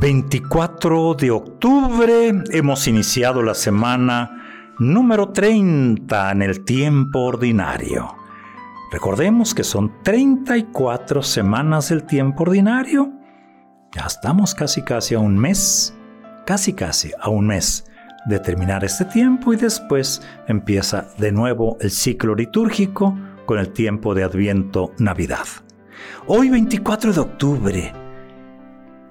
24 de octubre hemos iniciado la semana número 30 en el tiempo ordinario. Recordemos que son 34 semanas del tiempo ordinario. Ya estamos casi casi a un mes, casi casi a un mes de terminar este tiempo y después empieza de nuevo el ciclo litúrgico con el tiempo de Adviento Navidad. Hoy 24 de octubre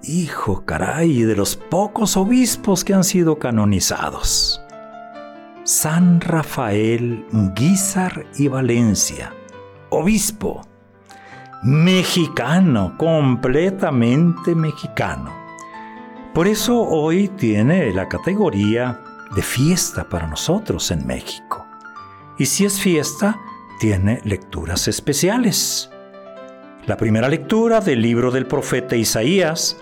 hijo, caray, de los pocos obispos que han sido canonizados. San Rafael Guizar y Valencia, obispo, mexicano, completamente mexicano. Por eso hoy tiene la categoría de fiesta para nosotros en México. Y si es fiesta, tiene lecturas especiales. La primera lectura del libro del profeta Isaías,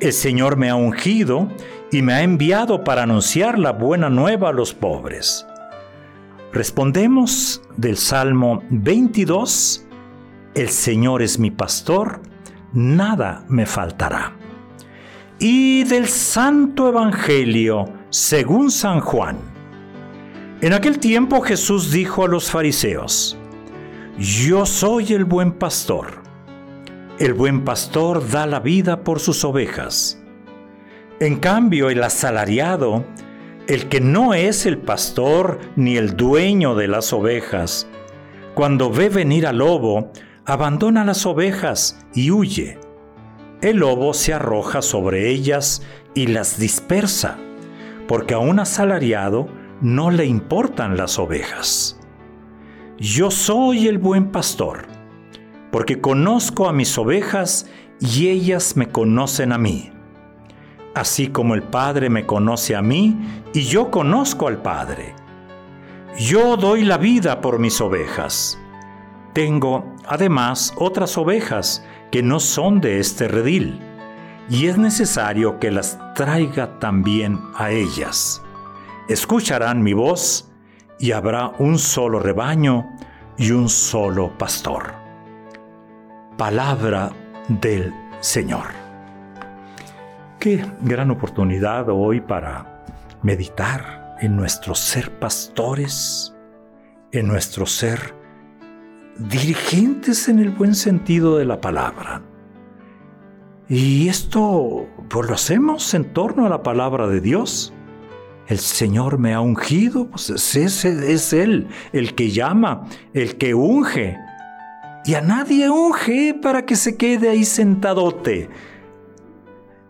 el Señor me ha ungido y me ha enviado para anunciar la buena nueva a los pobres. Respondemos del Salmo 22, El Señor es mi pastor, nada me faltará. Y del Santo Evangelio, según San Juan. En aquel tiempo Jesús dijo a los fariseos, Yo soy el buen pastor. El buen pastor da la vida por sus ovejas. En cambio, el asalariado, el que no es el pastor ni el dueño de las ovejas, cuando ve venir al lobo, abandona las ovejas y huye. El lobo se arroja sobre ellas y las dispersa, porque a un asalariado no le importan las ovejas. Yo soy el buen pastor porque conozco a mis ovejas y ellas me conocen a mí. Así como el Padre me conoce a mí y yo conozco al Padre. Yo doy la vida por mis ovejas. Tengo además otras ovejas que no son de este redil, y es necesario que las traiga también a ellas. Escucharán mi voz, y habrá un solo rebaño y un solo pastor palabra del Señor. Qué gran oportunidad hoy para meditar en nuestro ser pastores, en nuestro ser dirigentes en el buen sentido de la palabra. Y esto pues lo hacemos en torno a la palabra de Dios. El Señor me ha ungido, pues ese es Él, el que llama, el que unge, y a nadie unge para que se quede ahí sentadote.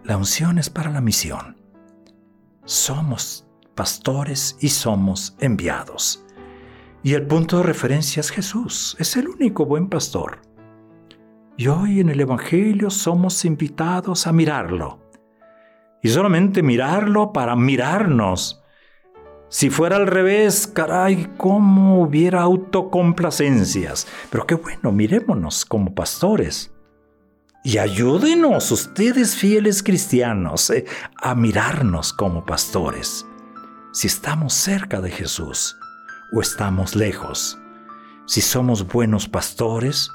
La unción es para la misión. Somos pastores y somos enviados. Y el punto de referencia es Jesús, es el único buen pastor. Y hoy en el Evangelio somos invitados a mirarlo. Y solamente mirarlo para mirarnos si fuera al revés, caray, cómo hubiera autocomplacencias. Pero qué bueno, mirémonos como pastores. Y ayúdenos, ustedes fieles cristianos, eh, a mirarnos como pastores. Si estamos cerca de Jesús o estamos lejos. Si somos buenos pastores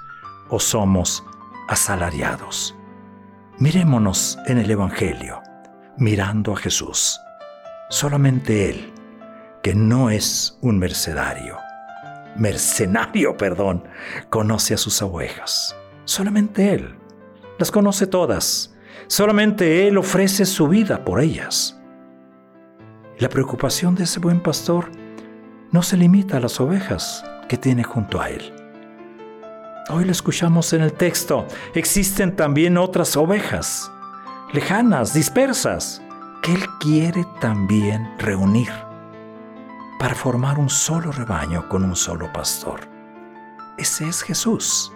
o somos asalariados. Mirémonos en el Evangelio, mirando a Jesús. Solamente Él que no es un mercenario, mercenario, perdón, conoce a sus ovejas. Solamente Él. Las conoce todas. Solamente Él ofrece su vida por ellas. La preocupación de ese buen pastor no se limita a las ovejas que tiene junto a Él. Hoy lo escuchamos en el texto. Existen también otras ovejas, lejanas, dispersas, que Él quiere también reunir para formar un solo rebaño con un solo pastor. Ese es Jesús.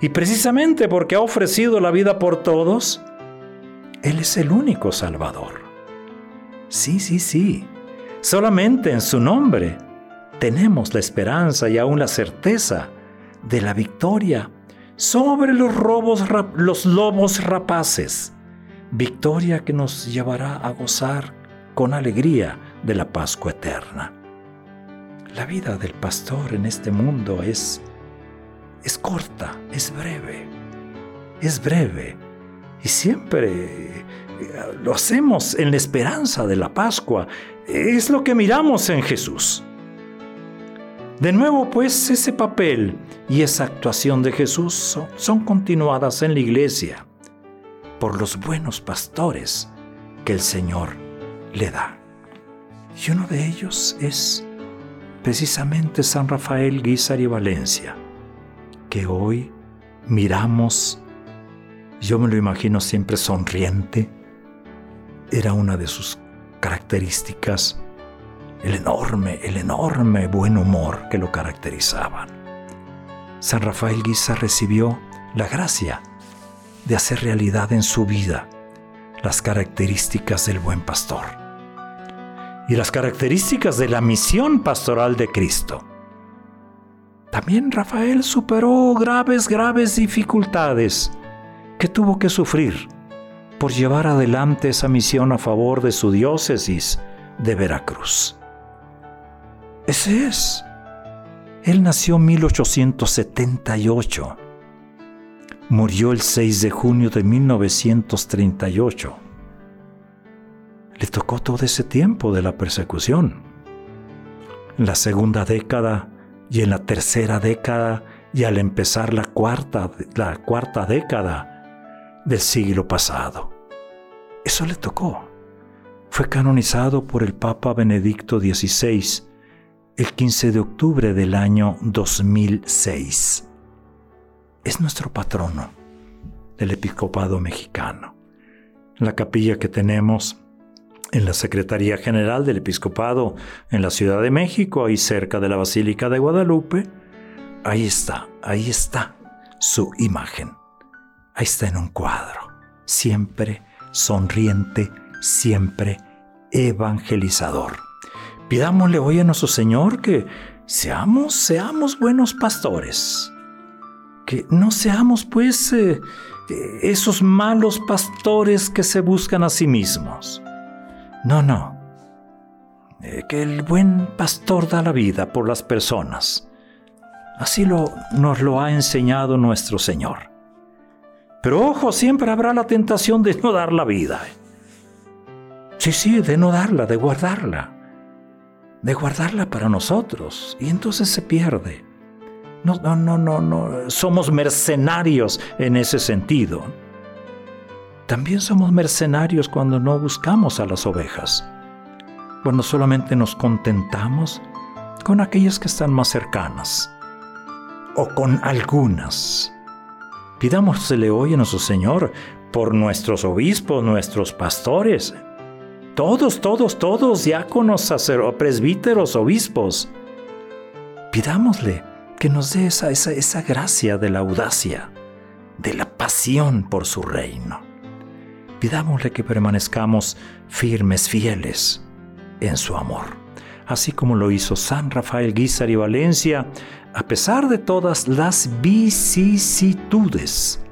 Y precisamente porque ha ofrecido la vida por todos, Él es el único Salvador. Sí, sí, sí. Solamente en su nombre tenemos la esperanza y aún la certeza de la victoria sobre los, robos, los lobos rapaces. Victoria que nos llevará a gozar con alegría de la Pascua eterna. La vida del pastor en este mundo es, es corta, es breve, es breve. Y siempre lo hacemos en la esperanza de la Pascua. Es lo que miramos en Jesús. De nuevo, pues, ese papel y esa actuación de Jesús son, son, continuadas en la iglesia por los buenos pastores que el Señor le da. Y uno de ellos es precisamente San Rafael Guizar y Valencia, que hoy miramos, yo me lo imagino siempre sonriente, era una de sus características, el enorme, el enorme buen humor que lo caracterizaban. San Rafael Guisa recibió la gracia de hacer realidad en su vida las características del buen pastor y las características de la misión pastoral de Cristo. También Rafael superó graves, graves dificultades que tuvo que sufrir por llevar adelante esa misión a favor de su diócesis de Veracruz. Ese es. Él nació en 1878. Murió el 6 de junio de 1938. Le tocó todo ese tiempo de la persecución. En la segunda década y en la tercera década y al empezar la cuarta, la cuarta década del siglo pasado. Eso le tocó. Fue canonizado por el Papa Benedicto XVI el 15 de octubre del año 2006. Es nuestro patrono del episcopado mexicano. La capilla que tenemos en la Secretaría General del Episcopado en la Ciudad de México, ahí cerca de la Basílica de Guadalupe, ahí está, ahí está su imagen. Ahí está en un cuadro, siempre sonriente, siempre evangelizador. Pidámosle hoy a nuestro Señor que seamos, seamos buenos pastores, que no seamos pues eh, esos malos pastores que se buscan a sí mismos. No, no, eh, que el buen pastor da la vida por las personas. Así lo, nos lo ha enseñado nuestro Señor. Pero ojo, siempre habrá la tentación de no dar la vida. Sí, sí, de no darla, de guardarla. De guardarla para nosotros. Y entonces se pierde. No, no, no, no, no. Somos mercenarios en ese sentido. También somos mercenarios cuando no buscamos a las ovejas. Cuando solamente nos contentamos con aquellas que están más cercanas. O con algunas Pidámosle hoy a nuestro Señor por nuestros obispos, nuestros pastores, todos, todos, todos, diáconos, presbíteros, obispos. Pidámosle que nos dé esa, esa, esa gracia de la audacia, de la pasión por su reino. Pidámosle que permanezcamos firmes, fieles en su amor, así como lo hizo San Rafael Guizar y Valencia a pesar de todas las vicisitudes,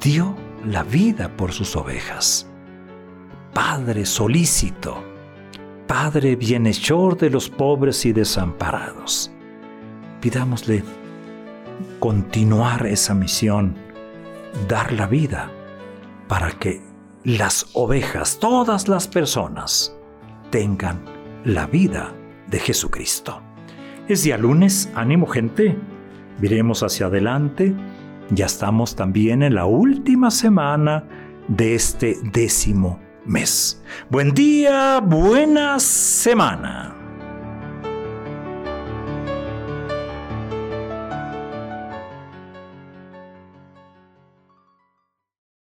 dio la vida por sus ovejas. Padre solícito, Padre bienhechor de los pobres y desamparados. Pidámosle continuar esa misión, dar la vida para que las ovejas, todas las personas, tengan la vida de Jesucristo. Es día lunes, ánimo gente, miremos hacia adelante, ya estamos también en la última semana de este décimo mes. Buen día, buena semana.